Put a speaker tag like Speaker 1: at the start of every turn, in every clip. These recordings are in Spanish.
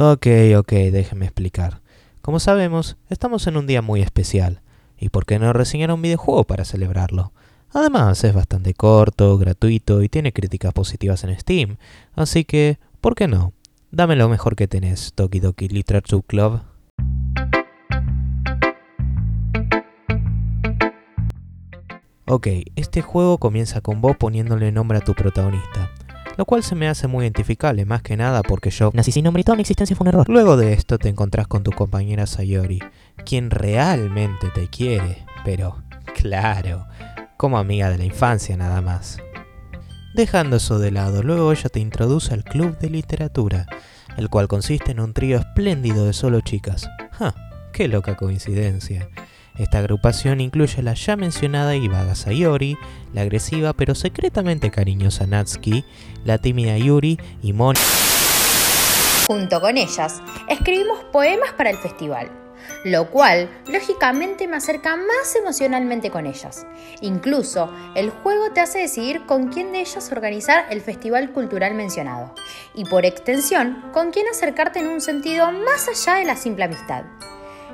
Speaker 1: Ok, ok, déjeme explicar. Como sabemos, estamos en un día muy especial. ¿Y por qué no reseñar un videojuego para celebrarlo? Además, es bastante corto, gratuito y tiene críticas positivas en Steam. Así que, ¿por qué no? Dame lo mejor que tenés, Toki Doki Literature Club. Ok, este juego comienza con vos poniéndole nombre a tu protagonista, lo cual se me hace muy identificable, más que nada porque yo
Speaker 2: Nací sin nombre y toda mi existencia fue un error.
Speaker 1: Luego de esto te encontrás con tu compañera Sayori, quien realmente te quiere, pero claro, como amiga de la infancia nada más. Dejando eso de lado, luego ella te introduce al club de literatura, el cual consiste en un trío espléndido de solo chicas. ¡Ja! ¡Qué loca coincidencia! Esta agrupación incluye la ya mencionada y vaga Sayori, la agresiva pero secretamente cariñosa Natsuki, la tímida Yuri y Mon
Speaker 3: Junto con ellas, escribimos poemas para el festival, lo cual lógicamente me acerca más emocionalmente con ellas. Incluso, el juego te hace decidir con quién de ellas organizar el festival cultural mencionado, y por extensión, con quién acercarte en un sentido más allá de la simple amistad.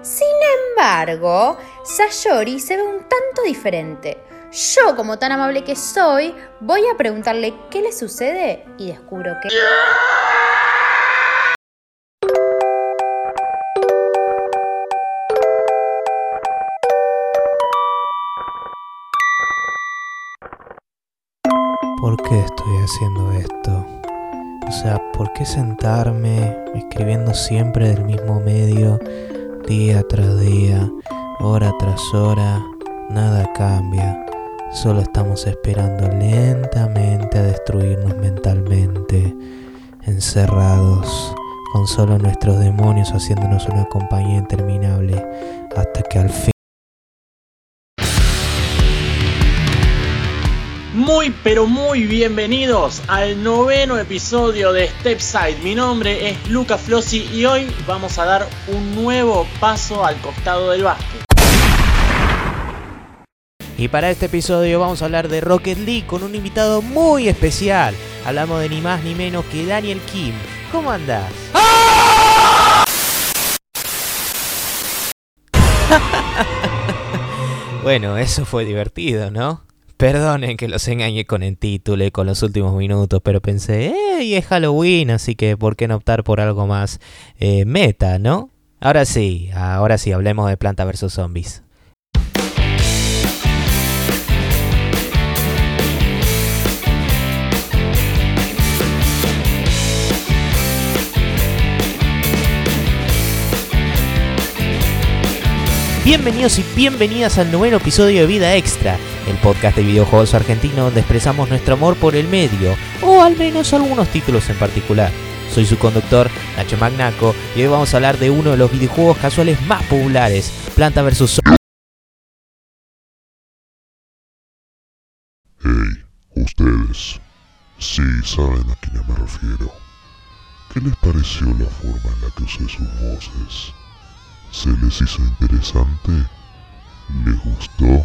Speaker 3: Sin embargo, Sayori se ve un tanto diferente. Yo, como tan amable que soy, voy a preguntarle qué le sucede y descubro que...
Speaker 1: ¿Por qué estoy haciendo esto? O sea, ¿por qué sentarme escribiendo siempre del mismo medio, día tras día, hora tras hora? Nada cambia. Solo estamos esperando lentamente a destruirnos mentalmente, encerrados, con solo nuestros demonios haciéndonos una compañía interminable, hasta que al fin...
Speaker 4: Muy pero muy bienvenidos al noveno episodio de Stepside. Mi nombre es Luca Flossi y hoy vamos a dar un nuevo paso al costado del básquet.
Speaker 1: Y para este episodio vamos a hablar de Rocket League con un invitado muy especial. Hablamos de ni más ni menos que Daniel Kim. ¿Cómo andás? bueno, eso fue divertido, ¿no? Perdonen que los engañé con el título y con los últimos minutos, pero pensé, ¡eh! Es Halloween, así que ¿por qué no optar por algo más eh, meta, no? Ahora sí, ahora sí, hablemos de Planta vs Zombies. Bienvenidos y bienvenidas al noveno episodio de Vida Extra, el podcast de videojuegos argentino donde expresamos nuestro amor por el medio, o al menos algunos títulos en particular. Soy su conductor, Nacho Magnaco, y hoy vamos a hablar de uno de los videojuegos casuales más populares, Planta vs.
Speaker 5: Hey, ustedes, sí saben a quién me refiero. ¿Qué les pareció la forma en la que usé sus voces? ¿Se les hizo interesante? ¿Les gustó?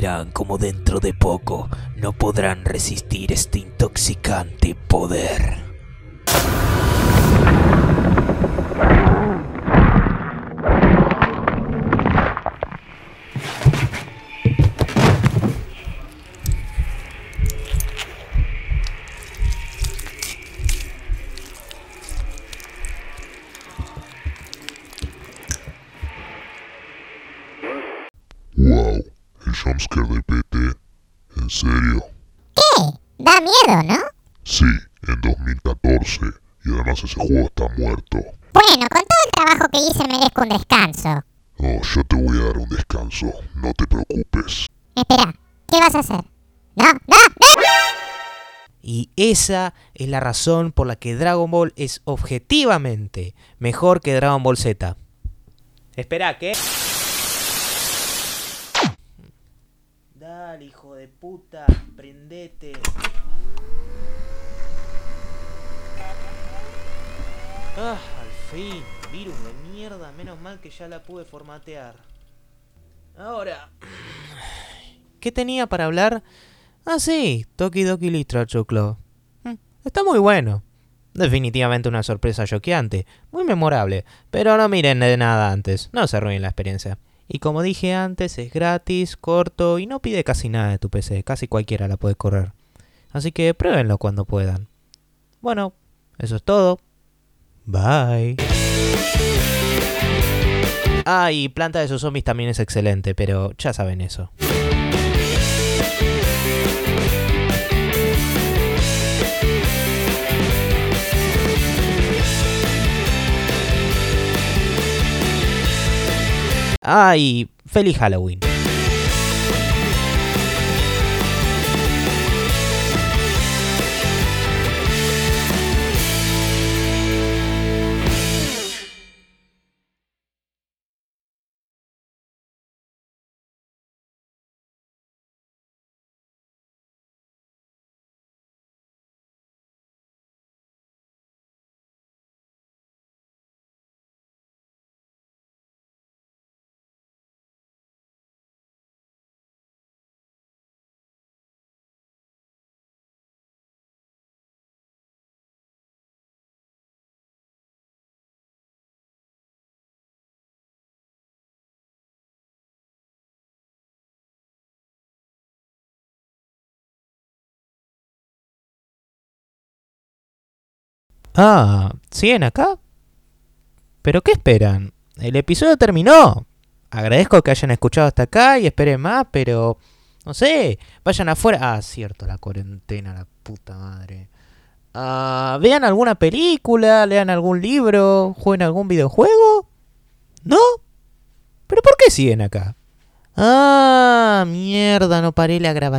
Speaker 1: Verán como dentro de poco no podrán resistir este intoxicante poder.
Speaker 5: ¿En serio?
Speaker 2: ¿Qué? Da miedo, ¿no?
Speaker 5: Sí, en 2014. Y además ese juego está muerto.
Speaker 2: Bueno, con todo el trabajo que hice merezco un descanso.
Speaker 5: Oh, yo te voy a dar un descanso. No te preocupes.
Speaker 2: Espera, ¿qué vas a hacer? No, no, no.
Speaker 1: Y esa es la razón por la que Dragon Ball es objetivamente mejor que Dragon Ball Z. Espera, ¿qué? Dale, hijo de puta, prendete. Ah, al fin, virus de mierda, menos mal que ya la pude formatear. Ahora, ¿qué tenía para hablar? Ah, sí, Toki Doki Literature. Mm, Está muy bueno. Definitivamente una sorpresa choqueante, muy memorable, pero no miren de nada antes, no se arruinen la experiencia. Y como dije antes, es gratis, corto y no pide casi nada de tu PC, casi cualquiera la puede correr. Así que pruébenlo cuando puedan. Bueno, eso es todo. Bye. Ah, y Planta de sus zombies también es excelente, pero ya saben eso. Ah, y feliz Halloween. Ah, ¿siguen acá? ¿Pero qué esperan? El episodio terminó. Agradezco que hayan escuchado hasta acá y esperen más, pero... No sé, vayan afuera. Ah, cierto, la cuarentena, la puta madre. Ah, vean alguna película, lean algún libro, jueguen algún videojuego. ¿No? ¿Pero por qué siguen acá? Ah, mierda, no paré la grabación.